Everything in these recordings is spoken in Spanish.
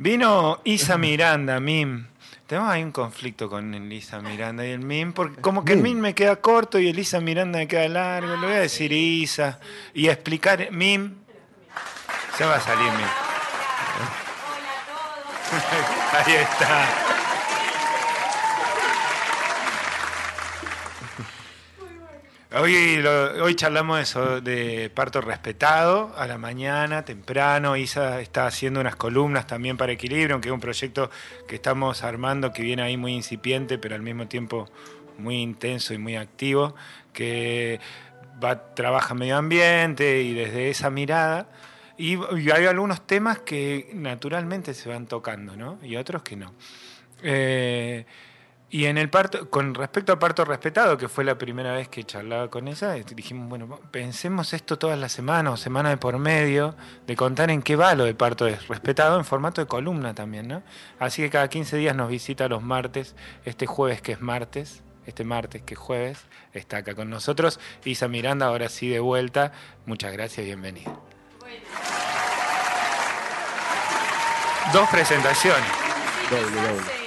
Vino Isa Miranda, Mim. Tenemos ahí un conflicto con Elisa Miranda y el MIM, porque como que el MIM me queda corto y Elisa Miranda me queda largo. Le voy a decir Isa y explicar MIM. Se va a salir MIM. Ahí está. Hoy, charlamos de parto respetado a la mañana, temprano. Isa está haciendo unas columnas también para Equilibrio, que es un proyecto que estamos armando que viene ahí muy incipiente, pero al mismo tiempo muy intenso y muy activo, que va, trabaja medio ambiente y desde esa mirada. Y, hay algunos temas que naturalmente se van tocando, ¿no? Y otros que no. Eh, y en el parto, con respecto al parto respetado, que fue la primera vez que charlaba con ella, dijimos, bueno, pensemos esto todas las semanas o semana de por medio, de contar en qué va lo de parto respetado en formato de columna también, ¿no? Así que cada 15 días nos visita los martes, este jueves que es martes, este martes que es jueves, está acá con nosotros. Isa Miranda, ahora sí de vuelta. Muchas gracias, bienvenida. Dos presentaciones.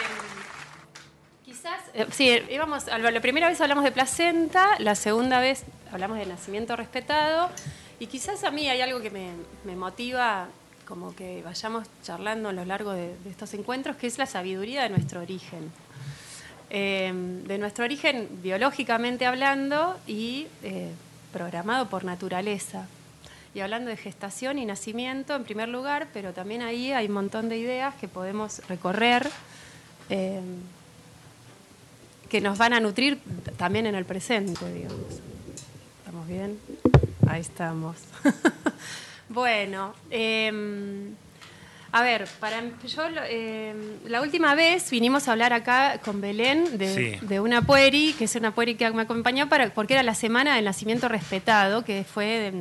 Eh, sí, íbamos, la primera vez hablamos de placenta, la segunda vez hablamos de nacimiento respetado, y quizás a mí hay algo que me, motiva como que vayamos charlando a lo largo de, estos encuentros, que es la sabiduría de nuestro origen. Em, de nuestro origen biológicamente hablando y eh, programado por naturaleza. Y hablando de gestación y nacimiento en primer lugar, pero también ahí hay un montón de ideas que podemos recorrer. Em, que nos van a nutrir también en el presente, digamos. ¿Estamos bien? Ahí estamos. bueno, em, a ver, para yo em, la última vez vinimos a hablar acá con Belén de, una pueri, que es una pueri que me acompañó para, porque era la semana del nacimiento respetado, que fue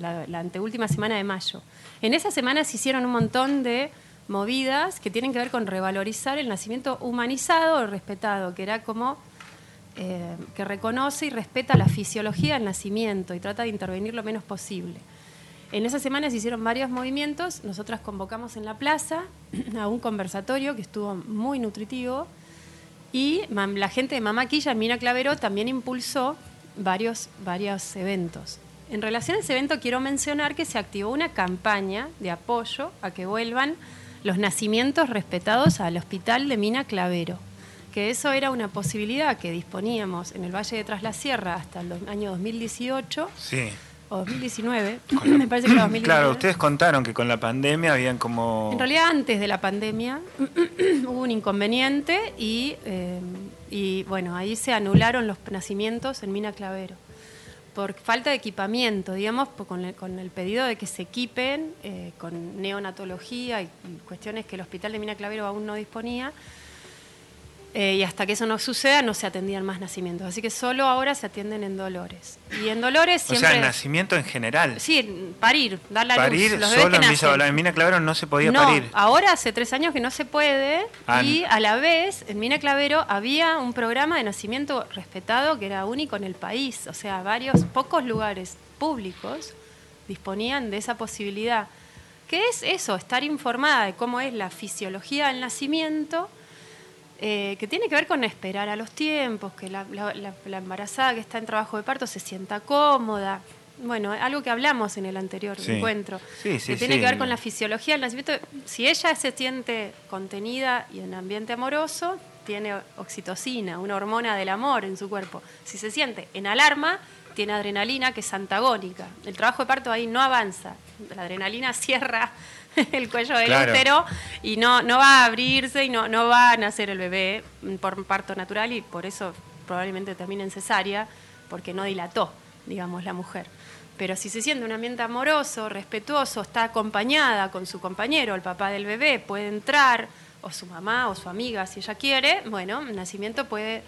la, la anteúltima semana de mayo. En esa semana se hicieron un montón de movidas que tienen que ver con revalorizar el nacimiento humanizado o respetado, que era como eh, que reconoce y respeta la fisiología del nacimiento y trata de intervenir lo menos posible. En esa semana se hicieron varios movimientos, nosotras convocamos en la plaza a un conversatorio que estuvo muy nutritivo y la gente de Mamaquilla, Mina Clavero, también impulsó varios, varios eventos. En relación a ese evento quiero mencionar que se activó una campaña de apoyo a que vuelvan los nacimientos respetados al hospital de Mina Clavero, que eso era una posibilidad que disponíamos en el Valle de Tras la Sierra hasta el año 2018. Sí. O 2019, me parece que era 2019. Claro, ustedes contaron que con la pandemia habían como... En realidad antes de la pandemia hubo un inconveniente y, eh, y bueno, ahí se anularon los nacimientos en Mina Clavero por falta de equipamiento, digamos, con el, con el pedido de que se equipen eh, con neonatología y, cuestiones que el Hospital de Mina Clavero aún no disponía. Eh, y hasta que eso no suceda no se atendían más nacimientos. Así que solo ahora se atienden en Dolores. Y en Dolores siempre... O sea, nacimiento en general. Sí, parir, dar la parir, luz. solo en, en Mina Clavero no se podía no, parir. ahora hace tres años que no se puede. Ah, y a la vez, en Mina Clavero había un programa de nacimiento respetado que era único en el país. O sea, varios, pocos lugares públicos disponían de esa posibilidad. ¿Qué es eso? Estar informada de cómo es la fisiología del nacimiento eh, que tiene que ver con esperar a los tiempos, que la, embarazada que está en trabajo de parto se sienta cómoda. Bueno, algo que hablamos en el anterior encuentro, que tiene que ver con la fisiología del nacimiento. Si ella se siente contenida y en ambiente amoroso, tiene oxitocina, una hormona del amor en su cuerpo. Si se siente en alarma, tiene adrenalina que es antagónica. El trabajo de parto ahí no avanza. La adrenalina cierra el cuello del útero y no, no va a abrirse y no, no va a nacer el bebé por parto natural y por eso probablemente termine en cesárea porque no dilató, digamos, la mujer. Pero si se siente un ambiente amoroso, respetuoso, está acompañada con su compañero, el papá del bebé, puede entrar, o su mamá o su amiga, si ella quiere, bueno, el nacimiento puede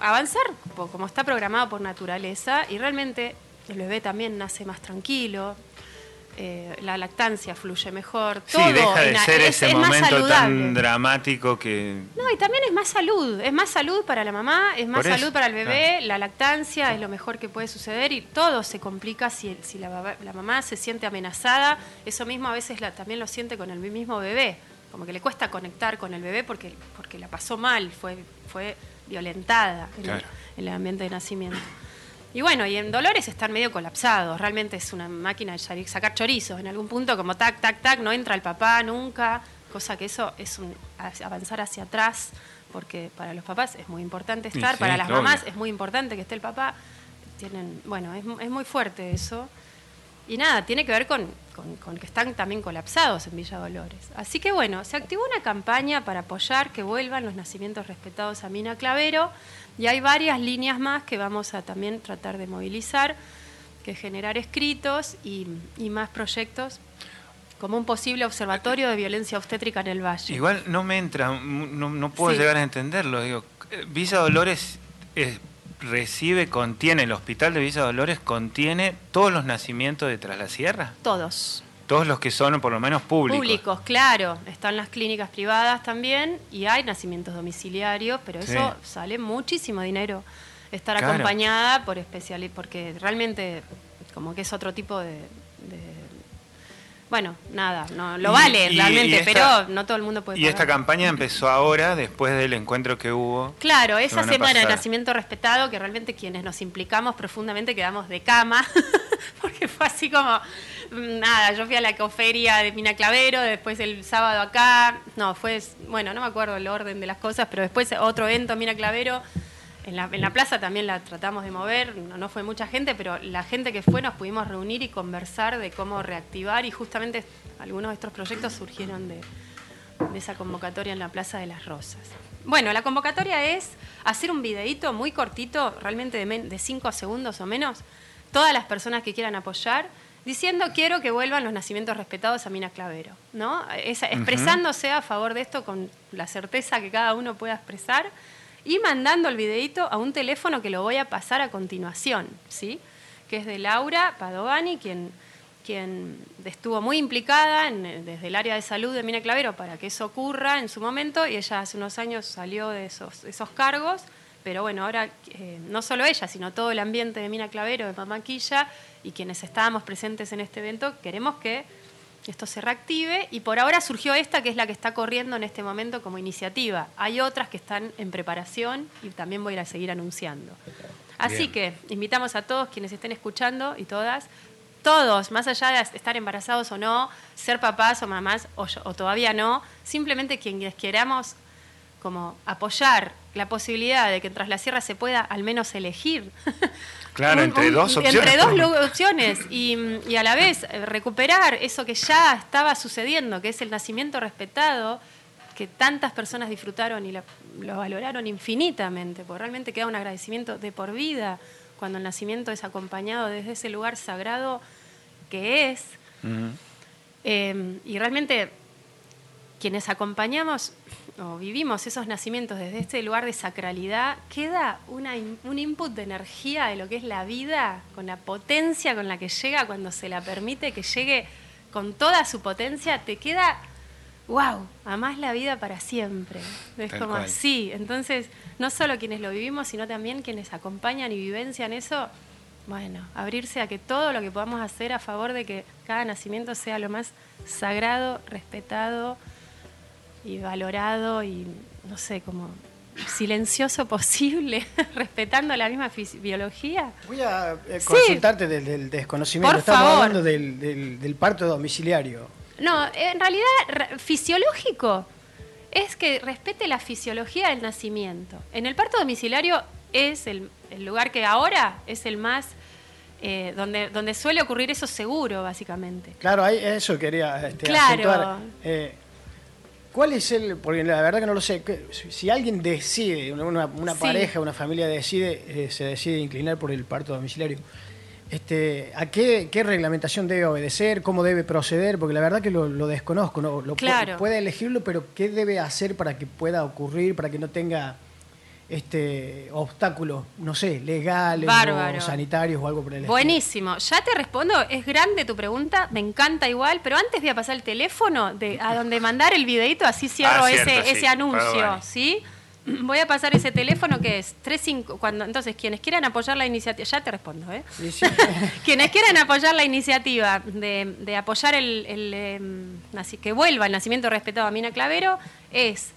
avanzar como está programado por naturaleza y realmente el bebé también nace más tranquilo, eh, la lactancia fluye mejor. Sí, deja de ser ese momento tan dramático que... No, y también es más salud, es más salud para la mamá, es más salud para el bebé, la lactancia es lo mejor que puede suceder y todo se complica si, si la, mamá se siente amenazada, eso mismo a veces también lo siente con el mismo bebé, como que le cuesta conectar con el bebé porque, porque la pasó mal, fue, fue violentada en el ambiente de nacimiento. Y bueno, y en Dolores están medio colapsados. Realmente es una máquina de sacar chorizos. En algún punto, como tac, tac, tac, no entra el papá nunca. Cosa que eso es un, avanzar hacia atrás, porque para los papás es muy importante estar, para las mamás es muy importante que esté el papá. Tienen, bueno, es, es muy fuerte eso. Y nada, tiene que ver con, con, que están también colapsados en Villa Dolores. Así que bueno, se activó una campaña para apoyar que vuelvan los nacimientos respetados a Mina Clavero. Y hay varias líneas más que vamos a también tratar de movilizar, que generar escritos y, más proyectos como un posible observatorio de violencia obstétrica en el valle. Igual no me entra, no, puedo llegar a entenderlo. Digo, Villa Dolores recibe, contiene, el hospital de Villa Dolores contiene todos los nacimientos de Tras la Sierra. Todos. Todos los que son por lo menos públicos. Públicos, claro. Están las clínicas privadas también y hay nacimientos domiciliarios, pero eso sale muchísimo dinero. Estar acompañada por especialistas, porque realmente como que es otro tipo de, bueno, nada, no lo vale realmente, pero no todo el mundo puede. Y esta campaña empezó ahora, después del encuentro que hubo. Claro, esa semana de nacimiento respetado, que realmente quienes nos implicamos profundamente quedamos de cama, porque fue así como, nada, yo fui a la ecoferia de Mina Clavero, después el sábado acá, no, fue, bueno, no me acuerdo el orden de las cosas, pero después otro evento en la, en la plaza también la tratamos de mover, no, fue mucha gente, pero la gente que fue nos pudimos reunir y conversar de cómo reactivar y justamente algunos de estos proyectos surgieron de, esa convocatoria en la Plaza de las Rosas. Bueno, la convocatoria es hacer un videíto muy cortito, realmente de 5 segundos o menos, todas las personas que quieran apoyar diciendo quiero que vuelvan los nacimientos respetados a Mina Clavero, ¿no? expresándose a favor de esto con la certeza que cada uno pueda expresar y mandando el videito a un teléfono que lo voy a pasar a continuación, ¿sí? Que es de Laura Padovani, quien, quien estuvo muy implicada desde el área de salud de Mina Clavero para que eso ocurra en su momento y ella hace unos años salió de esos, esos cargos pero bueno, ahora eh, no solo ella, sino todo el ambiente de Mina Clavero, de Mamaquilla y quienes estábamos presentes en este evento, queremos que esto se reactive y por ahora surgió esta que es la que está corriendo en este momento como iniciativa. Hay otras que están en preparación y también voy a ir a seguir anunciando. Así que invitamos a todos quienes estén escuchando y todas, todos, más allá de estar embarazados o no, ser papás o mamás o, o todavía no, simplemente quienes queramos como apoyar la posibilidad de que tras la sierra se pueda al menos elegir. Claro, entre dos opciones. Entre dos opciones y, a la vez eh, recuperar eso que ya estaba sucediendo, que es el nacimiento respetado, que tantas personas disfrutaron y lo, valoraron infinitamente, porque realmente queda un agradecimiento de por vida cuando el nacimiento es acompañado desde ese lugar sagrado que es. Eh, y realmente quienes acompañamos o vivimos esos nacimientos desde este lugar de sacralidad, queda un input de energía de lo que es la vida, con la potencia con la que llega cuando se la permite que llegue con toda su potencia, te queda, wow, amás la vida para siempre. Es como así. Entonces, no solo quienes lo vivimos, sino también quienes acompañan y vivencian eso, bueno, abrirse a que todo lo que podamos hacer a favor de que cada nacimiento sea lo más sagrado, respetado, y valorado y, no sé, como silencioso posible, respetando la misma biología. Voy a eh, consultarte del, desconocimiento. Estamos hablando del, parto domiciliario. No, en realidad fisiológico es que respete la fisiología del nacimiento. En el parto domiciliario es el, lugar que ahora es el más... Eh, donde, donde suele ocurrir eso seguro, básicamente. Claro, eso quería este, claro. ¿Cuál es el.? Porque la verdad que no lo sé. Si alguien decide, una, pareja, una familia decide, eh, se decide inclinar por el parto domiciliario, este, ¿a qué, reglamentación debe obedecer? ¿Cómo debe proceder? Porque la verdad que lo, desconozco. ¿no? Lo puede, elegirlo, pero ¿qué debe hacer para que pueda ocurrir, para que no tenga este, obstáculos, no sé, legales Bárbaro. o sanitarios o algo por el estilo? Buenísimo. Ya te respondo, es grande tu pregunta, me encanta igual, pero antes voy a pasar el teléfono de, a donde mandar el videito, así cierro Ah, cierto, ese, sí. ese anuncio. ¿sí? Voy a pasar ese teléfono que es 35, cuando entonces quienes quieran apoyar la iniciativa, ya te respondo, ¿eh? Sí, sí. Quienes quieran apoyar la iniciativa de, de apoyar el, el, em, que vuelva el nacimiento respetado a Mina Clavero es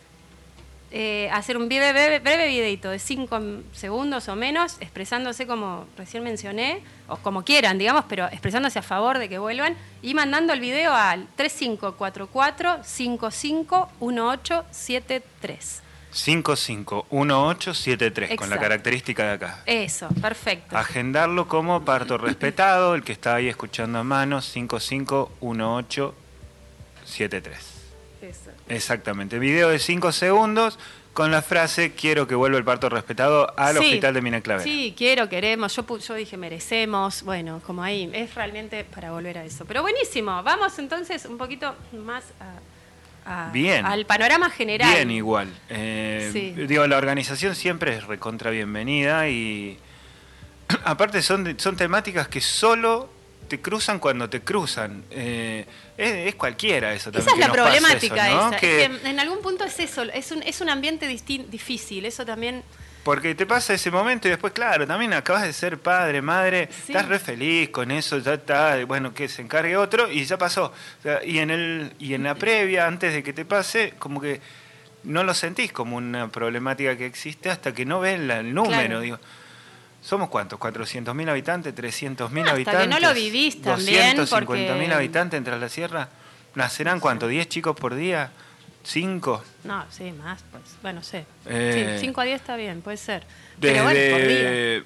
eh, hacer un breve, breve, breve videito de 5 segundos o menos, expresándose como recién mencioné, o como quieran, digamos, pero expresándose a favor de que vuelvan, y mandando el video al 3544 551873. 551873, con la característica de acá. Eso, perfecto. Agendarlo como parto respetado, el que está ahí escuchando a mano, 551873. Exactamente. Video de 5 segundos con la frase quiero que vuelva el parto respetado al Sí, hospital de Mina Clavera. Sí, quiero, queremos. Yo, yo dije merecemos. Bueno, como ahí. Es realmente para volver a eso. Pero buenísimo. Vamos entonces un poquito más a- a- Bien. al panorama general. Bien, igual. Eh, Sí. Digo, la organización siempre es recontra bienvenida y aparte son, son temáticas que solo te cruzan cuando te cruzan. Eh, es, es cualquiera eso también. Esa es la problemática eso, ¿no? esa. Que- Es que en algún punto es eso. Es un, es un ambiente difícil. Eso también. Porque te pasa ese momento y después, claro, también acabas de ser padre, madre, Sí. estás re feliz con eso, ya está, bueno, que se encargue otro y ya pasó. O sea, y en el y en la previa, antes de que te pase, como que no lo sentís como una problemática que existe hasta que no ves la- el número, Claro. digo. ¿Somos cuántos? ¿400.000 habitantes? ¿300.000 Hasta que habitantes? no lo vivís también, ¿250.000 porque- habitantes entre la sierra? ¿Nacerán cuánto? ¿10 chicos por día? ¿5? No, sí, más. Pues, bueno, sé. Eh, Sí, 5 a 10 está bien, puede ser. Pero bueno, por día. Desde,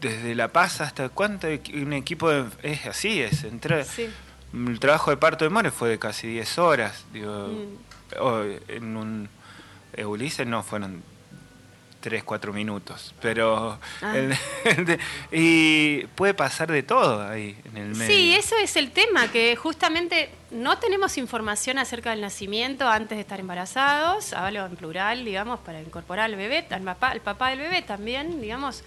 desde La Paz hasta cuánto un equipo de- es así es entre Sí. el trabajo de parto de More fue de casi 10 horas digo Mm. en un eh, Ulises no fueron 3, 4 minutos pero Ah. el- el de- y puede pasar de todo ahí en el medio Sí, eso es el tema, que justamente no tenemos información acerca del nacimiento antes de estar embarazados, hablo en plural, digamos, para incorporar al bebé, al papá, al papá del bebé también, digamos,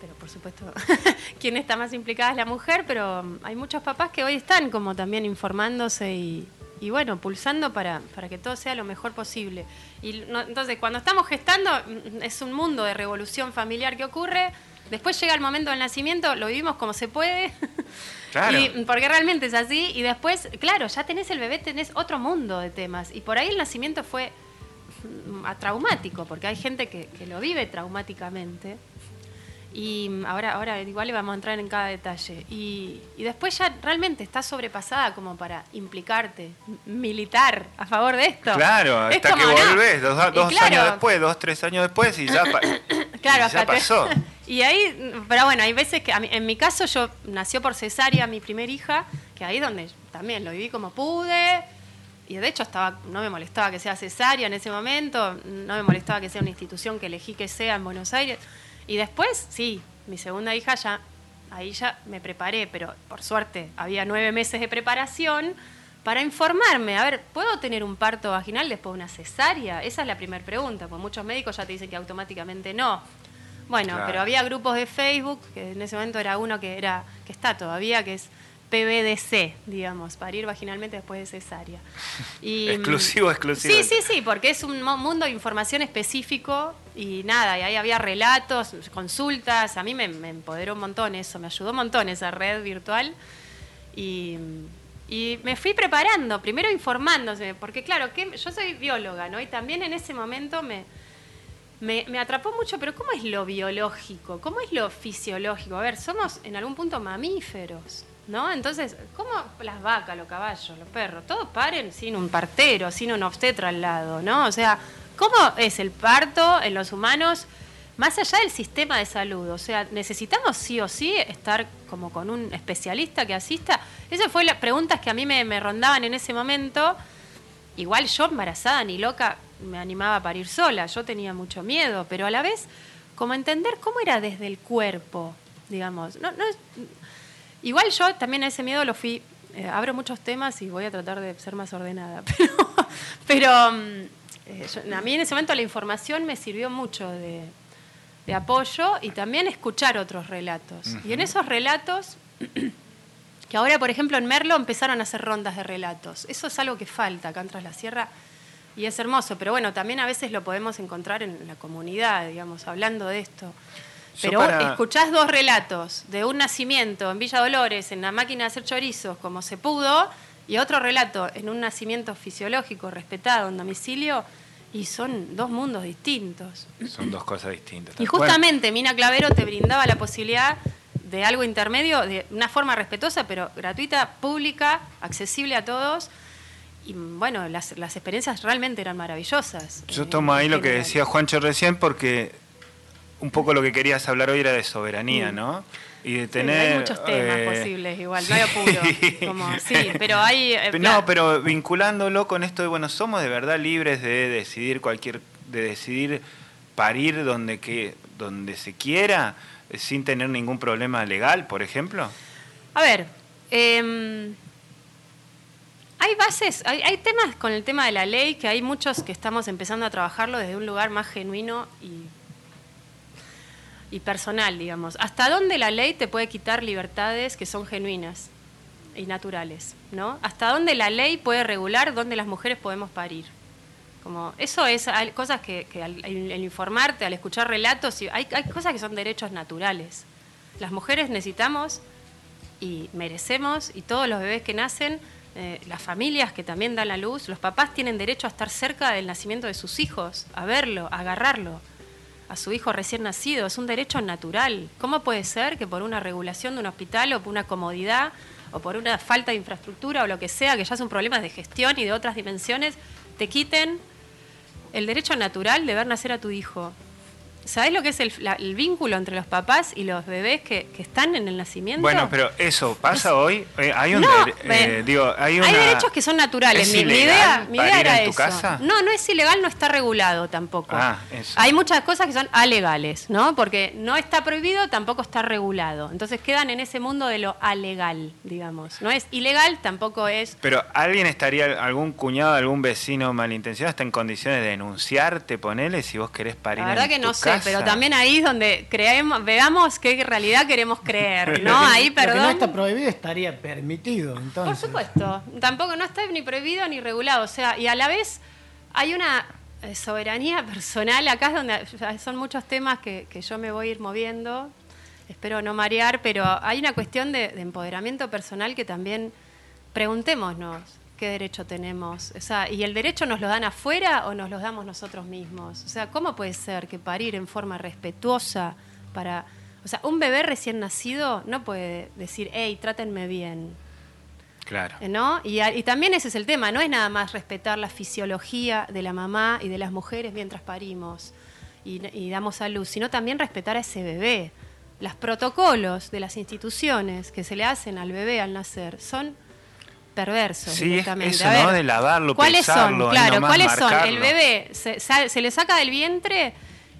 pero por supuesto, quien está más implicada es la mujer, pero hay muchos papás que hoy están como también informándose y, y bueno, pulsando para, para que todo sea lo mejor posible. Y no- entonces, cuando estamos gestando, mm, es un mundo de revolución familiar que ocurre. Después llega el momento del nacimiento, lo vivimos como se puede. Claro. Y- porque realmente es así. Y después, claro, ya tenés el bebé, tenés otro mundo de temas. Y por ahí el nacimiento fue mm, traumático, porque hay gente que, que lo vive traumáticamente. Y ahora, ahora igual le vamos a entrar en cada detalle. Y, y después ya realmente estás sobrepasada como para implicarte, militar a favor de esto. claro Es hasta que no. volvés dos, dos claro, años después dos tres años después y ya, Claro, y hasta ya pasó Y ahí, pero bueno, hay veces que, en mi caso, yo nació por cesárea mi primer hija, que ahí donde también lo viví como pude, y de hecho estaba, no me molestaba que sea cesárea en ese momento, no me molestaba que sea una institución que elegí que sea en Buenos Aires. Y después, sí, mi segunda hija ya, ahí ya me preparé, pero por suerte había nueve meses de preparación para informarme. A ver, ¿puedo tener un parto vaginal después de una cesárea? Esa es la primera pregunta, porque muchos médicos ya te dicen que automáticamente no. Bueno, Claro. pero había grupos de Facebook, que en ese momento era uno que era que está todavía, que es PBDC, digamos, parir vaginalmente después de cesárea. Y, Exclusivo, exclusivo. Sí, sí, sí, porque es un mundo de información específico y nada, y ahí había relatos, consultas, a mí me, me empoderó un montón eso, me ayudó un montón esa red virtual y, y me fui preparando, primero informándose, porque claro, que yo soy bióloga, ¿no? Y también en ese momento me, me, me atrapó mucho, pero ¿cómo es lo biológico? ¿Cómo es lo fisiológico? A ver, somos en algún punto mamíferos, ¿no? Entonces, ¿cómo las vacas, los caballos, los perros, todos paren sin un partero, sin un obstetra al lado, ¿no? O sea, ¿cómo es el parto en los humanos? Más allá del sistema de salud, o sea, necesitamos sí o sí estar como con un especialista que asista. Esas fueron las preguntas que a mí me, rondaban en ese momento. Igual yo embarazada ni loca me animaba a parir sola, yo tenía mucho miedo, pero a la vez como entender cómo era desde el cuerpo, digamos. No, no igual yo también a ese miedo lo fui, eh, abro muchos temas y voy a tratar de ser más ordenada, pero, pero mm, eh, yo- a mí en ese momento la información me sirvió mucho de, de apoyo y también escuchar otros relatos. Y en esos relatos, que ahora, por ejemplo, en Merlo empezaron a hacer rondas de relatos. Eso es algo que falta acá en Tras la Sierra y es hermoso, pero bueno, también a veces lo podemos encontrar en la comunidad, digamos, hablando de esto. Pero escuchás dos relatos de un nacimiento en Villa Dolores, en la máquina de hacer chorizos, como se pudo, y otro relato en un nacimiento fisiológico, respetado, en domicilio, y son dos mundos distintos. Son dos cosas distintas. Y justamente Mina Clavero te brindaba la posibilidad de algo intermedio, de una forma respetuosa, pero gratuita, pública, accesible a todos. Y bueno, las, experiencias realmente eran maravillosas. Yo eh, tomo ahí lo que decía Juancho recién, porque un poco lo que querías hablar hoy era de soberanía, mm. ¿no? y de tener... hay muchos temas eh, posibles, igual, no hay apuro. sí, pero hay... Eh, no, pero vinculándolo con esto de, bueno, somos de verdad libres de decidir cualquier... de decidir parir donde, que, donde se quiera, eh, sin tener ningún problema legal, por ejemplo. A ver, em, hay bases, hay, hay, temas con el tema de la ley que hay muchos que estamos empezando a trabajarlo desde un lugar más genuino y y personal, digamos. ¿Hasta dónde la ley te puede quitar libertades que son genuinas y naturales? ¿no? ¿Hasta dónde la ley puede regular dónde las mujeres podemos parir? Como, eso es hay cosas que, al, informarte, al escuchar relatos, hay, hay cosas que son derechos naturales. Las mujeres necesitamos y merecemos, y todos los bebés que nacen, eh, las familias que también dan la luz, los papás tienen derecho a estar cerca del nacimiento de sus hijos, a verlo, a agarrarlo a su hijo recién nacido, es un derecho natural. ¿Cómo puede ser que por una regulación de un hospital o por una comodidad o por una falta de infraestructura o lo que sea, que ya son problemas de gestión y de otras dimensiones, te quiten el derecho natural de ver nacer a tu hijo? ¿Sabés lo que es el, vínculo entre los papás y los bebés que, están en el nacimiento? Bueno, pero eso pasa hoy. Eh, hay un eh, digo, hay, derechos que son naturales. mi, idea, mi idea era eso. No, no es ilegal, no está regulado tampoco. Ah, hay muchas cosas que son alegales, ¿no? Porque no está prohibido, tampoco está regulado. Entonces quedan en ese mundo de lo alegal, digamos. No es ilegal, tampoco es. Pero alguien estaría, algún cuñado, algún vecino malintencionado, está en condiciones de denunciarte, ponele, si vos querés parir. La verdad que no sé pero también ahí es donde creemos, veamos qué realidad queremos creer, ¿no? Ahí, perdón. Lo que no está prohibido estaría permitido, entonces. Por supuesto, tampoco no está ni prohibido ni regulado, o sea, y a la vez hay una eh, soberanía personal, acá es donde son muchos temas que, yo me voy a ir moviendo, espero no marear, pero hay una cuestión de, de empoderamiento personal que también preguntémonos qué derecho tenemos. O sea, ¿y el derecho nos lo dan afuera o nos lo damos nosotros mismos? O sea, ¿cómo puede ser que parir en forma respetuosa para... O sea, un bebé recién nacido no puede decir, hey, trátenme bien. Claro. ¿No? Y, también ese es el tema, no es nada más respetar la fisiología de la mamá y de las mujeres mientras parimos y, y damos a luz, sino también respetar a ese bebé. Los protocolos de las instituciones que se le hacen al bebé al nacer son perverso. Sí, eso, ¿no? De lavarlo, ¿cuáles son? Claro, ¿cuáles son? El bebé se, le saca del vientre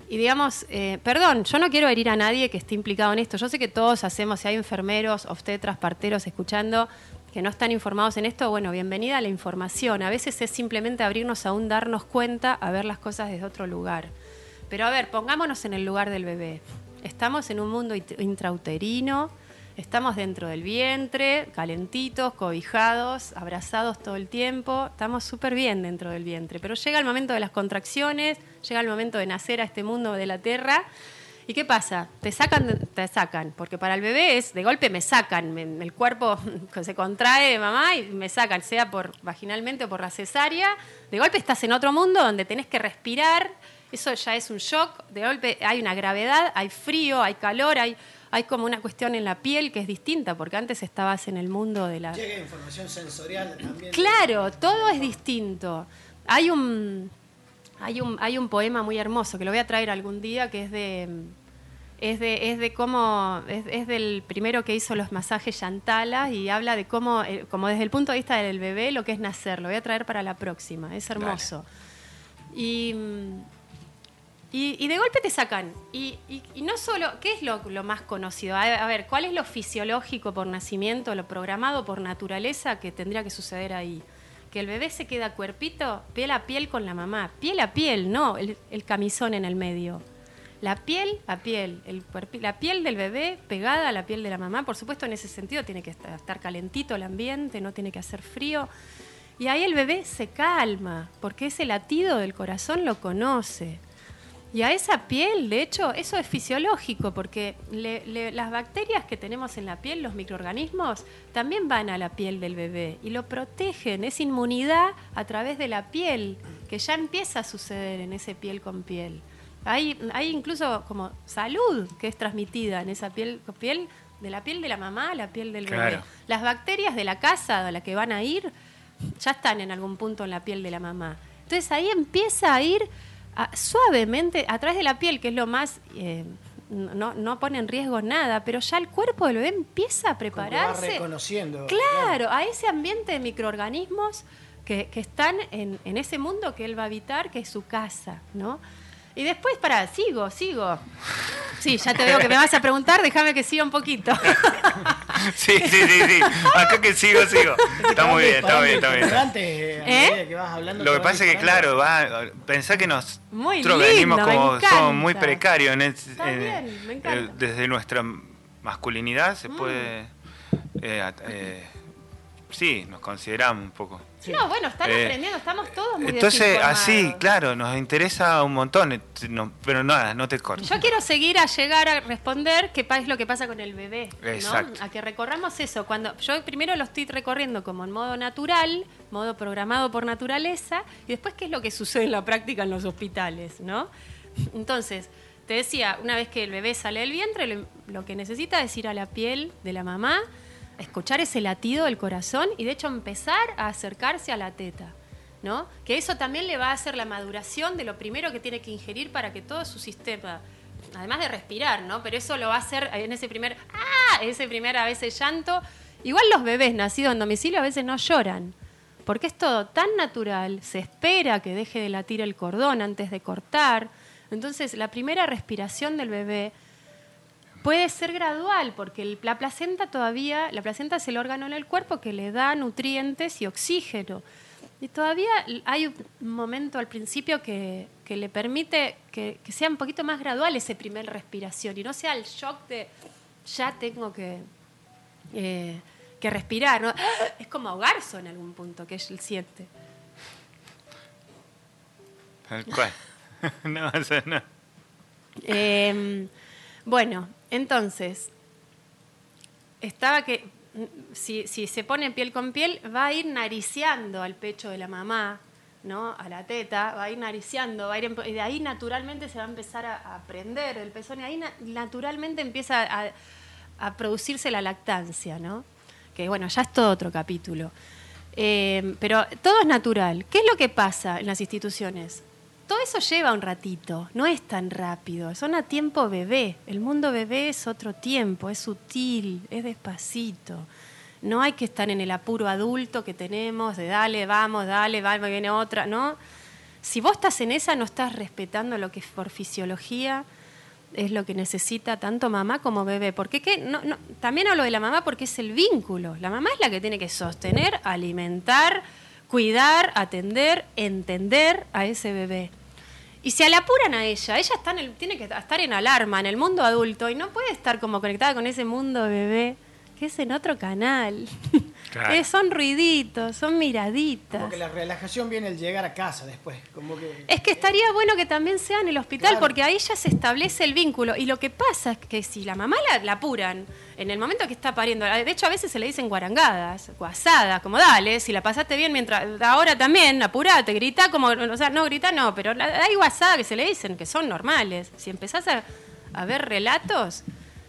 y digamos, eh, perdón, yo no quiero herir a nadie que esté implicado en esto. Yo sé que todos hacemos, si hay enfermeros, obstetras, parteros escuchando que no están informados en esto, bueno, bienvenida a la información. A veces es simplemente abrirnos a un darnos cuenta, a ver las cosas desde otro lugar. Pero a ver, pongámonos en el lugar del bebé. Estamos en un mundo intrauterino Estamos dentro del vientre, calentitos, cobijados, abrazados todo el tiempo. Estamos súper bien dentro del vientre. Pero llega el momento de las contracciones, llega el momento de nacer a este mundo de la tierra. ¿Y qué pasa? Te sacan, te sacan, porque para el bebé es, de golpe me sacan, el cuerpo se contrae de mamá y me sacan, sea por vaginalmente o por la cesárea. De golpe estás en otro mundo donde tenés que respirar, eso ya es un shock, de golpe hay una gravedad, hay frío, hay calor, hay hay como una cuestión en la piel que es distinta, porque antes estabas en el mundo de la... Llega información sensorial también. Claro, todo es distinto. Hay un, hay un, hay un poema muy hermoso que lo voy a traer algún día que es de... Es de, es de cómo, es, del primero que hizo los masajes Yantala y habla de cómo, eh, como desde el punto de vista del bebé, lo que es nacer. Lo voy a traer para la próxima, es hermoso. Y y, de golpe te sacan. Y, no solo, ¿qué es lo, más conocido? A, ver, ¿cuál es lo fisiológico por nacimiento, lo programado por naturaleza que tendría que suceder ahí? Que el bebé se queda cuerpito, piel a piel con la mamá. Piel a piel, no el, camisón en el medio. la piel a piel, el, la piel del bebé pegada a la piel de la mamá. Por supuesto, en ese sentido tiene que estar calentito el ambiente, no tiene que hacer frío. Y ahí el bebé se calma, porque ese latido del corazón lo conoce. Y a esa piel, de hecho, eso es fisiológico, porque las bacterias que tenemos en la piel, los microorganismos, también van a la piel del bebé y lo protegen. Es inmunidad a través de la piel, que ya empieza a suceder en ese piel con piel. Hay, hay incluso como salud que es transmitida en esa piel, piel de la piel de la mamá a la piel del bebé. Las bacterias de la casa a la que van a ir ya están en algún punto en la piel de la mamá. Entonces ahí empieza a ir suavemente a través de la piel, que es lo más... Eh, no, no, pone en riesgo nada, pero ya el cuerpo del bebé empieza a prepararse. reconociendo. Claro, a ese ambiente de microorganismos que, que están en, en, ese mundo que él va a habitar, que es su casa, ¿no? Y después, para, sigo, sigo. Sí, ya te veo que me vas a preguntar, déjame que siga un poquito. sí, sí, sí, sí. Acá que sigo, sigo. Está muy bien, está muy bien, está bien. ¿Eh? Que vas hablando, Lo que pasa es que, claro, va, pensá que nos muy como somos muy precarios en, eh, desde nuestra masculinidad se mm. puede eh, eh, sí, nos consideramos un poco. No, bueno, están eh, aprendiendo, estamos todos muy Entonces, así, claro, nos interesa un montón, eh, pero nada, no te cortes. Yo quiero seguir a llegar a responder qué es lo que pasa con el bebé, Exacto. A que recorramos eso. Cuando yo primero lo estoy recorriendo como en modo natural, modo programado por naturaleza, y después qué es lo que sucede en la práctica en los hospitales, ¿no? Entonces, te decía, una vez que el bebé sale del vientre, lo que necesita es ir a la piel de la mamá, escuchar ese latido del corazón y de hecho empezar a acercarse a la teta. ¿no? Que eso también le va a hacer la maduración de lo primero que tiene que ingerir para que todo su sistema, además de respirar, ¿no? Pero eso lo va a hacer en ese primer, ¡ah! ese primer a veces llanto. Igual los bebés nacidos en domicilio a veces no lloran, porque es todo tan natural, se espera que deje de latir el cordón antes de cortar. Entonces, la primera respiración del bebé puede ser gradual, porque la placenta todavía, la placenta es el órgano en el cuerpo que le da nutrientes y oxígeno. Y todavía hay un momento al principio que, le permite que, sea un poquito más gradual ese primer respiración y no sea el shock de ya tengo que, eh, que respirar. Es como ahogarse en algún punto que él siente. Tal cual. no, eso no. Em, bueno, entonces, estaba que si, se pone piel con piel, va a ir nariciando al pecho de la mamá, ¿no? A la teta, va a ir nariciando, va a ir y de ahí naturalmente se va a empezar a, prender el pezón y ahí naturalmente empieza a, producirse la lactancia, ¿no? Que bueno, ya es todo otro capítulo. Eh, pero todo es natural. ¿Qué es lo que pasa en las instituciones? Todo eso lleva un ratito, no es tan rápido, son a tiempo bebé. El mundo bebé es otro tiempo, es sutil, es despacito. No hay que estar en el apuro adulto que tenemos de dale, vamos, dale, vamos, viene otra, ¿no? Si vos estás en esa, no estás respetando lo que por fisiología es lo que necesita tanto mamá como bebé. Porque ¿qué? También hablo de la mamá porque es el vínculo. La mamá es la que tiene que sostener, alimentar, cuidar, atender, entender a ese bebé. Y se la apuran a ella, ella está en tiene que estar en alarma en el mundo adulto y no puede estar como conectada con ese mundo bebé que es en otro canal. Eh, son ruiditos, son miraditas. Como que la relajación viene el llegar a casa después. Como que, es que estaría bueno que también sea en el hospital, porque ahí ya se establece el vínculo. Y lo que pasa es que si la mamá la, apuran, en el momento que está pariendo, de hecho a veces se le dicen guarangadas, guasadas, como dale, si la pasaste bien mientras. Ahora también, apurate, grita como. O sea, no grita, no, pero hay guasadas que se le dicen, que son normales. Si empezás a, a ver relatos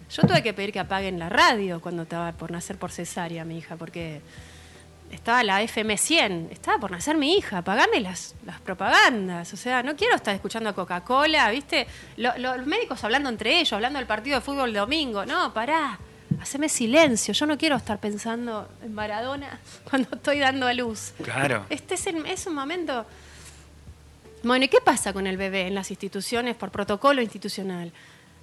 yo tuve que pedir que apaguen la radio cuando estaba por nacer por cesárea mi hija, porque estaba la FM 100, estaba por nacer mi hija, apagame las, las propagandas, o sea, no quiero estar escuchando a Coca-Cola, ¿viste? los médicos hablando entre ellos, hablando del partido de fútbol de domingo, no, pará, haceme silencio, yo no quiero estar pensando en Maradona cuando estoy dando a luz. Claro. Este es, es un momento... Bueno, ¿y qué pasa con el bebé en las instituciones por protocolo institucional?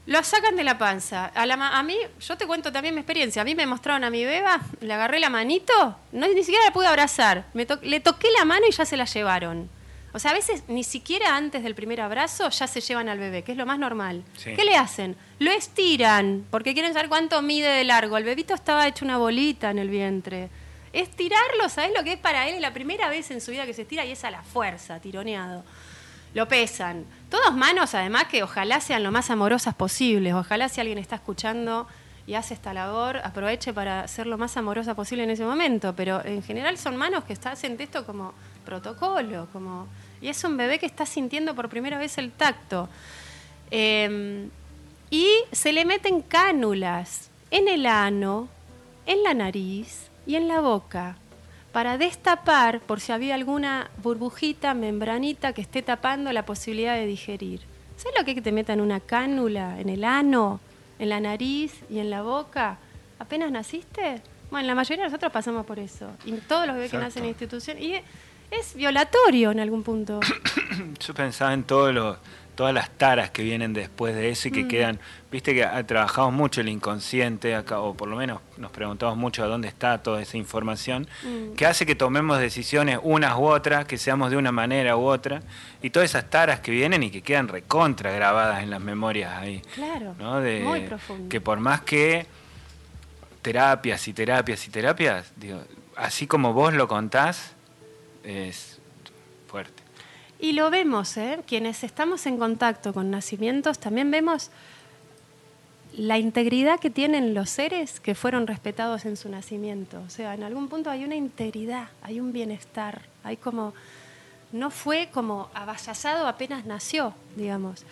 Lo sacan de la panza. A, la, a mí, yo te cuento también mi experiencia. A mí me mostraron a mi beba, le agarré la manito, no, ni siquiera la pude abrazar. Me le toqué la mano y ya se la llevaron. O sea, a veces ni siquiera antes del primer abrazo ya se llevan al bebé, que es lo más normal. Sí. ¿Qué le hacen? Lo estiran, porque quieren saber cuánto mide de largo. El bebito estaba hecho una bolita en el vientre. Estirarlo, ¿sabes lo que es para él? Es la primera vez en su vida que se estira y es a la fuerza, tironeado. Lo pesan. Todos manos, además, que ojalá sean lo más amorosas posibles. Ojalá si alguien está escuchando y hace esta labor, aproveche para ser lo más amorosa posible en ese momento. Pero en general son manos que hacen esto como protocolo, como y es un bebé que está sintiendo por primera vez el tacto. Eh, y se le meten cánulas en el ano, en la nariz y en la boca para destapar por si había alguna burbujita, membranita que esté tapando la posibilidad de digerir. ¿Sabes lo que es que te metan una cánula en el ano, en la nariz y en la boca? ¿Apenas naciste? Bueno, la mayoría de nosotros pasamos por eso. Y todos los bebés que nacen en institución. Y es violatorio en algún punto. Yo pensaba en todos los, todas las taras que vienen después de eso y Mm. que quedan. Viste que ha- trabajamos mucho el inconsciente acá, o por lo menos nos preguntamos mucho a dónde está toda esa información, Mm. que hace que tomemos decisiones unas u otras, que seamos de una manera u otra, y todas esas taras que vienen y que quedan recontra grabadas en las memorias ahí. Claro. ¿no? De, muy profundo. Que por más que terapias y terapias y terapias, digo, así como vos lo contás, es fuerte. Y lo vemos, ¿eh? quienes estamos en contacto con nacimientos, también vemos la integridad que tienen los seres que fueron respetados en su nacimiento. O sea, en algún punto hay una integridad, hay un bienestar, hay como... No fue como avasallado apenas nació, digamos.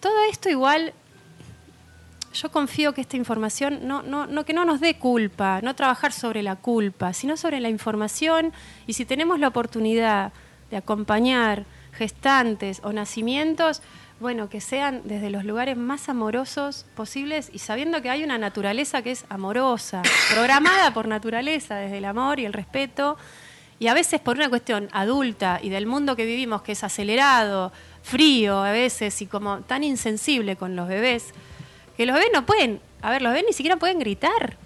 Todo esto igual yo confío que esta información no, no, no, que no nos dé culpa, no trabajar sobre la culpa, sino sobre la información y si tenemos la oportunidad de acompañar gestantes o nacimientos, bueno, que sean desde los lugares más amorosos posibles y sabiendo que hay una naturaleza que es amorosa, programada por naturaleza, desde el amor y el respeto, y a veces por una cuestión adulta y del mundo que vivimos, que es acelerado, frío a veces y como tan insensible con los bebés, que los bebés no pueden, a ver, los bebés ni siquiera pueden gritar.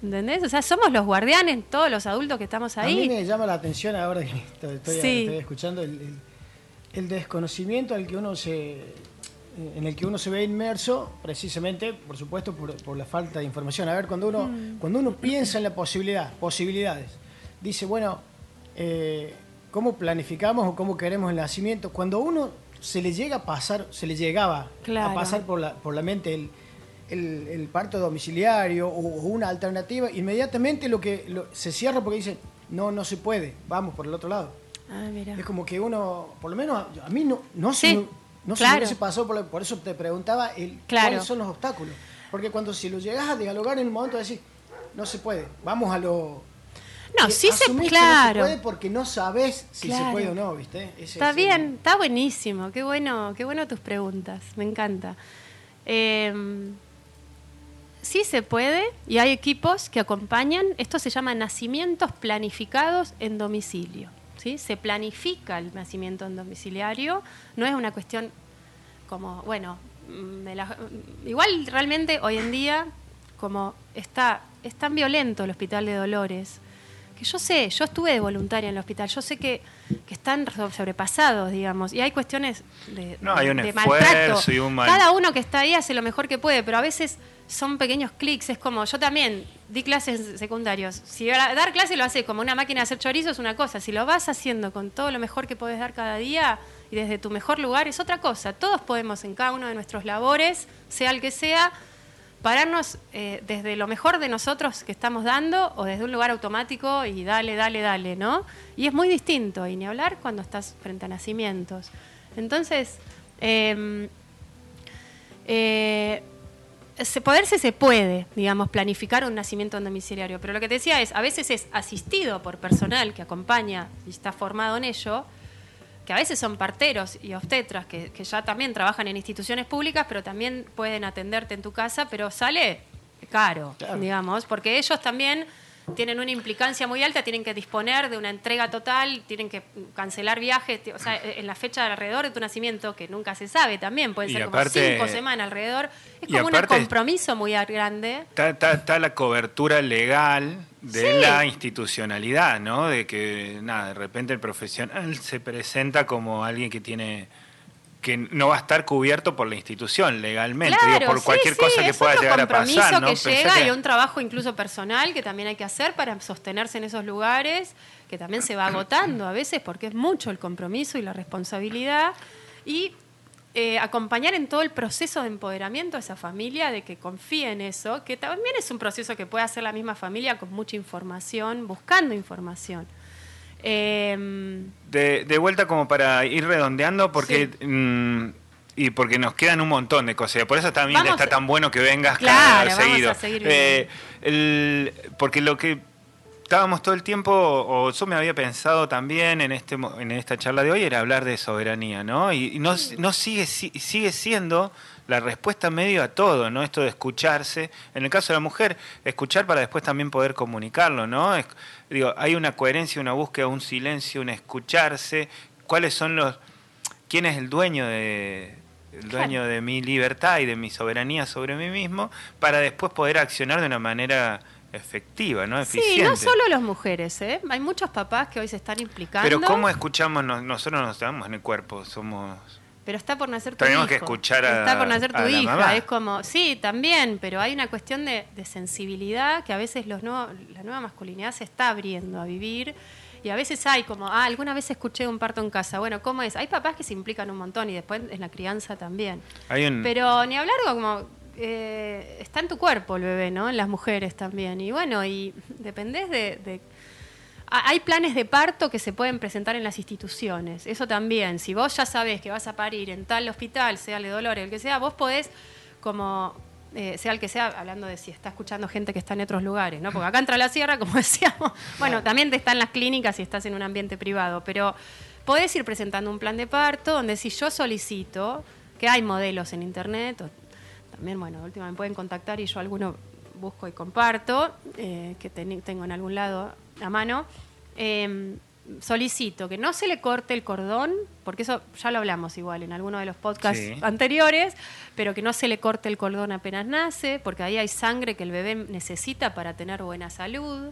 ¿Entendés? O sea, somos los guardianes, todos los adultos que estamos A mí ahí. me llama la atención ahora que estoy, estoy- Sí. estoy escuchando el, el- el desconocimiento al que uno se en el que uno se ve inmerso precisamente por supuesto por, por la falta de información a ver cuando uno Mm. cuando uno piensa en la posibilidad posibilidades dice bueno eh, cómo planificamos o cómo queremos el nacimiento cuando uno se le llega a pasar se le llegaba Claro. a pasar por la por la mente el el, el parto domiciliario o, o una alternativa, inmediatamente lo que lo- se cierra porque dice, no, no se puede, vamos por el otro lado. Ah, mira. Es como que uno, por lo menos a, a mí no, no Sí, se, no se claro. hubiese pasado, por, por eso te preguntaba el, Claro. cuáles son los obstáculos. Porque cuando si lo llegas a dialogar en un momento de decir, no se puede, vamos a lo... No, sí se claro. no se puede porque no sabes si Claro. se puede o no, ¿viste? Ese Está el- bien, está buenísimo, qué bueno, qué bueno tus preguntas, me encanta. Eh, sí se puede y hay equipos que acompañan, esto se llama nacimientos planificados en domicilio. Se planifica el nacimiento en domiciliario, no es una cuestión como, bueno, me la- igual realmente hoy en día, como está, es tan violento el Hospital de Dolores, que yo sé, yo estuve de voluntaria en el hospital, yo sé que, que están so- sobrepasados, digamos, y hay cuestiones de, No, hay un de esfuerzo maltrato. y un mal- Cada uno que está ahí hace lo mejor que puede, pero a veces son pequeños clics, es como, yo también di clases secundarios, si dar clase lo hace como una máquina de hacer chorizo es una cosa, si lo vas haciendo con todo lo mejor que puedes dar cada día y desde tu mejor lugar es otra cosa, todos podemos en cada uno de nuestros labores, sea el que sea, pararnos eh, desde lo mejor de nosotros que estamos dando o desde un lugar automático y dale, dale, dale, ¿no? Y es muy distinto, y ni hablar cuando estás frente a nacimientos. Entonces, eh, eh, se, poderse se puede, digamos, planificar un nacimiento en domiciliario, pero lo que te decía es, a veces es asistido por personal que acompaña y está formado en ello, que a veces son parteros y obstetras que, que ya también trabajan en instituciones públicas, pero también pueden atenderte en tu casa, pero sale caro, Claro. digamos, porque ellos también tienen una implicancia muy alta, tienen que disponer de una entrega total, tienen que cancelar viajes, o sea, en la fecha alrededor de tu nacimiento, que nunca se sabe también, puede ser como cinco semanas alrededor, es como un compromiso muy grande. Está, la cobertura legal de la institucionalidad, ¿no? De que, nada, de repente el profesional se presenta como alguien que tiene que no va a estar cubierto por la institución legalmente, por cualquier cosa que pueda llegar a pasar. ¿no? que llega y un trabajo incluso personal que también hay que hacer para sostenerse en esos lugares, que también se va agotando a veces porque es mucho el compromiso y la responsabilidad. Y eh, acompañar en todo el proceso de empoderamiento a esa familia, de que confíe en eso, que también es un proceso que puede hacer la misma familia con mucha información, buscando información. Em, de, vuelta como para ir redondeando, porque... Mm, y porque nos quedan un montón de cosas. Por eso también está tan bueno que vengas cada seguido. Eh, porque lo que estábamos todo el tiempo, o yo me había pensado también en este en esta charla de hoy, era hablar de soberanía, ¿no? Y, no, no sigue, sigue siendo la respuesta medio a todo, ¿no? Esto de escucharse. En el caso de la mujer, escuchar para después también poder comunicarlo, ¿no? digo, hay una coherencia, una búsqueda, un silencio, un escucharse. ¿Cuáles son los... ¿Quién es el dueño de, el dueño de mi libertad y de mi soberanía sobre mí mismo? Para después poder accionar de una manera efectiva, ¿no? Eficiente. Sí, no solo las mujeres, ¿eh? Hay muchos papás que hoy se están implicando. Pero ¿cómo escuchamos? Nosotros nos damos en el cuerpo, somos pero está por nacer tu Tenemos que escuchar a Está por nacer tu hija. Es como, sí, también, pero hay una cuestión de, sensibilidad que a veces los la nueva masculinidad se está abriendo a vivir. Y a veces hay como, ah, alguna vez escuché un parto en casa. Bueno, ¿cómo es? Hay papás que se implican un montón y después en la crianza también. Pero ni hablar como, eh, está en tu cuerpo el bebé, ¿no? En las mujeres también. Y bueno, y dependés de hay planes de parto que se pueden presentar en las instituciones. Eso también. Si vos ya sabés que vas a parir en tal hospital, sea el de Dolores, el que sea, vos podés, como eh, sea el que sea, hablando de si está escuchando gente que está en otros lugares, ¿no? Porque acá entra la sierra, como decíamos, bueno, también te están las clínicas si estás en un ambiente privado, pero podés ir presentando un plan de parto donde si yo solicito, que hay modelos en internet, también, bueno, últimamente me pueden contactar y yo alguno busco y comparto, eh, que tengo en algún lado a mano, em, solicito que no se le corte el cordón, porque eso ya lo hablamos igual en alguno de los podcasts anteriores, pero que no se le corte el cordón apenas nace, porque ahí hay sangre que el bebé necesita para tener buena salud,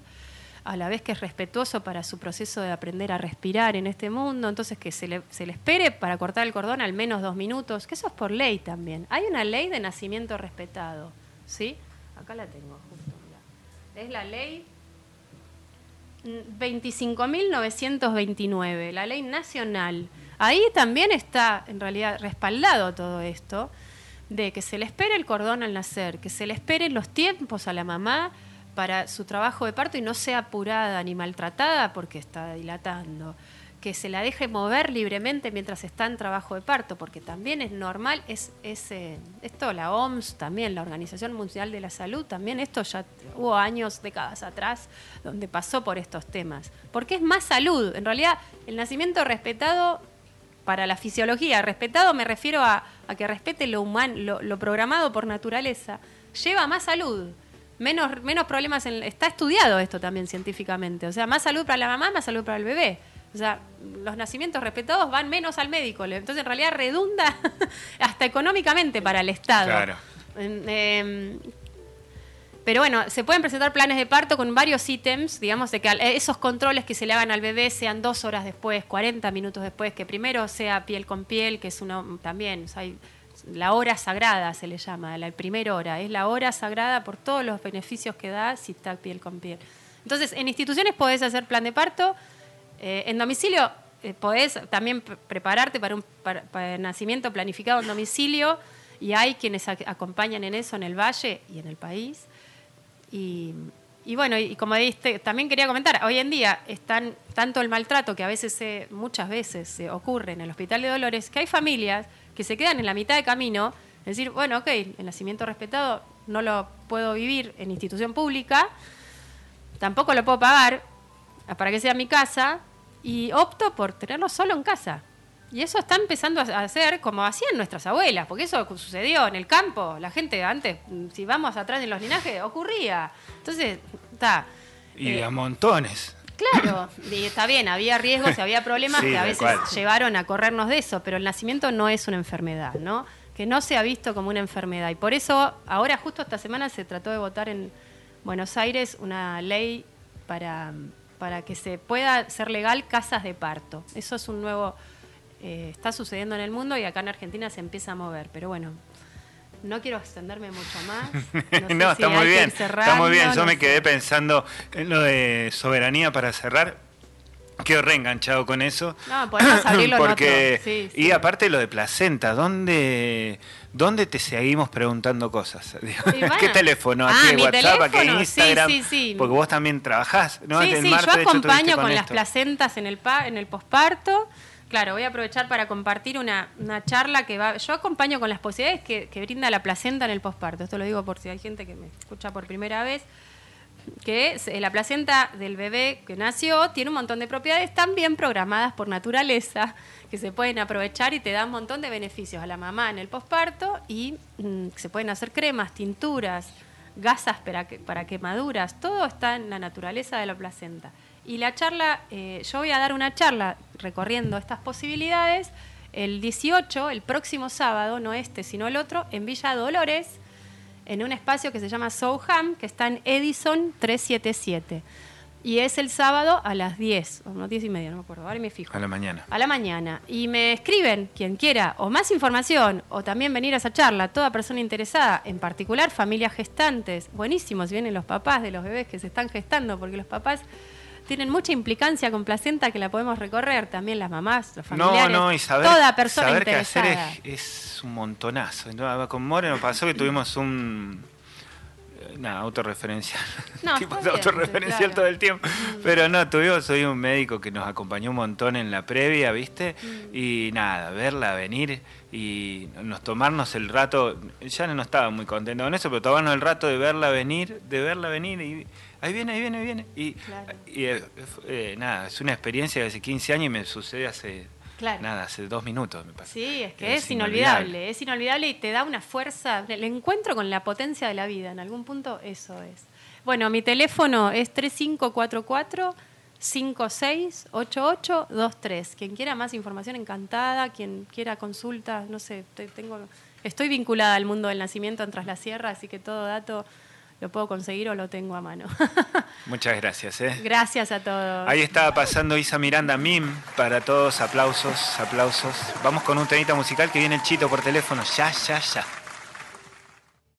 a la vez que es respetuoso para su proceso de aprender a respirar en este mundo, entonces que se le, se le espere para cortar el cordón al menos dos minutos, que eso es por ley también. Hay una ley de nacimiento respetado, ¿sí? Acá la tengo, justo, Es la ley 25.929, la ley nacional. Ahí también está, en realidad, respaldado todo esto, de que se le espere el cordón al nacer, que se le esperen los tiempos a la mamá para su trabajo de parto y no sea apurada ni maltratada porque está dilatando que se la deje mover libremente mientras está en trabajo de parto, porque también es normal, es, eh, esto la OMS también, la Organización Mundial de la Salud, también esto ya hubo años, décadas atrás, donde pasó por estos temas, porque es más salud, en realidad el nacimiento respetado para la fisiología, respetado me refiero a, que respete lo humano, lo, programado por naturaleza, lleva más salud. Menos, menos problemas, está estudiado esto también científicamente, o sea, más salud para la mamá, más salud para el bebé. O sea, los nacimientos respetados van menos al médico. Entonces, en realidad, redunda hasta económicamente para el Estado. Claro. Em, pero bueno, se pueden presentar planes de parto con varios ítems, digamos, de que esos controles que se le hagan al bebé sean dos horas después, 40 minutos después, que primero sea piel con piel, que es uno también, la hora sagrada se le llama, la primera hora, es la hora sagrada por todos los beneficios que da si está piel con piel. Entonces, en instituciones podés hacer plan de parto, eh, en domicilio eh, podés también prepararte para un nacimiento planificado en domicilio y hay quienes acompañan en eso en el valle y en el país. Y, bueno, y, como diste, también quería comentar, hoy en día están tanto el maltrato que a veces, muchas veces ocurre en el Hospital de Dolores, que hay familias que se quedan en la mitad de camino, es decir, bueno, ok, el nacimiento respetado no lo puedo vivir en institución pública, tampoco lo puedo pagar para que sea mi casa, y opto por tenerlo solo en casa. Y eso está empezando a hacer como hacían nuestras abuelas, porque eso sucedió en el campo. La gente antes, si vamos atrás en los linajes, ocurría. Entonces, está. Y Eh, a montones. Claro, y está bien, había riesgos y había problemas Sí, que a veces cual. llevaron a corrernos de eso, pero el nacimiento no es una enfermedad, ¿no? Que no se ha visto como una enfermedad. Y por eso, ahora justo esta semana se trató de votar en Buenos Aires una ley para, para que se pueda ser legal casas de parto. Eso es un nuevo... eh, está sucediendo en el mundo y acá en Argentina se empieza a mover, pero bueno. No quiero extenderme mucho más. No, sé si está muy bien. Está muy bien. Yo no me sé. quedé pensando en lo de soberanía para cerrar. Quedo reenganchado con eso. No, podemos abrirlo en Porque, otro. Sí, Y sí. aparte lo de placenta, ¿dónde, ¿dónde te seguimos preguntando cosas? Bueno. ¿Qué teléfono? ¿A Ah, qué WhatsApp? ¿A qué teléfono, sí, Instagram? sí, sí. Porque vos también trabajás, ¿no? Sí, El sí, yo hecho, acompaño con, las esto. placentas en el pa- en el posparto. Claro, voy a aprovechar para compartir una, una charla que va. Yo acompaño con las posibilidades que, que brinda la placenta en el posparto. Esto lo digo por si hay gente que me escucha por primera vez. Que eh, la placenta del bebé que nació tiene un montón de propiedades también programadas por naturaleza que se pueden aprovechar y te dan un montón de beneficios a la mamá en el posparto y mm, se pueden hacer cremas, tinturas, gasas para, para quemaduras, todo está en la naturaleza de la placenta. Y la charla, eh, yo voy a dar una charla recorriendo estas posibilidades el 18, el próximo sábado, no este, sino el otro, en Villa Dolores, en un espacio que se llama Souham, que está en Edison 377. Y es el sábado a las 10, o no, 10 y media, no me acuerdo, ahora me fijo. A la mañana. A la mañana. Y me escriben, quien quiera, o más información, o también venir a esa charla, toda persona interesada, en particular familias gestantes. Buenísimo si vienen los papás de los bebés que se están gestando, porque los papás tienen mucha implicancia con placenta que la podemos recorrer, también las mamás, los No, familiares. no, y saber, toda persona saber qué hacer es, es un montonazo. ¿no? Con More nos pasó que tuvimos un. eh, Nada, autorreferencial. No, tipo bien, autorreferencial claro. todo el tiempo. Pero no, tuvimos hoy un médico que nos acompañó un montón en la previa, ¿viste? Mm. Y nada, verla venir y nos tomarnos el rato. Ya no estaba muy contento con eso, pero tomarnos el rato de verla venir, de verla venir y. Ahí viene, ahí viene, ahí viene. Y, Claro. y, eh, eh, nada, es una experiencia de hace 15 años y me sucede hace. Claro. Nada, hace dos minutos me pasa. Sí, es que Es es, inolvidable, es inolvidable y te da una fuerza, el encuentro con la potencia de la vida, en algún punto eso es. Bueno, mi teléfono es 3544 568823. Quien quiera más información, encantada, quien quiera consulta, no sé, te- tengo estoy vinculada al mundo del nacimiento en Tras la Sierra, así que todo dato lo puedo conseguir o lo tengo a mano. Muchas gracias. ¿eh? Gracias a todos. Ahí estaba pasando Isa Miranda Mim para todos. Aplausos, aplausos. Vamos con un temita musical que viene el chito por teléfono. Ya, ya, ya.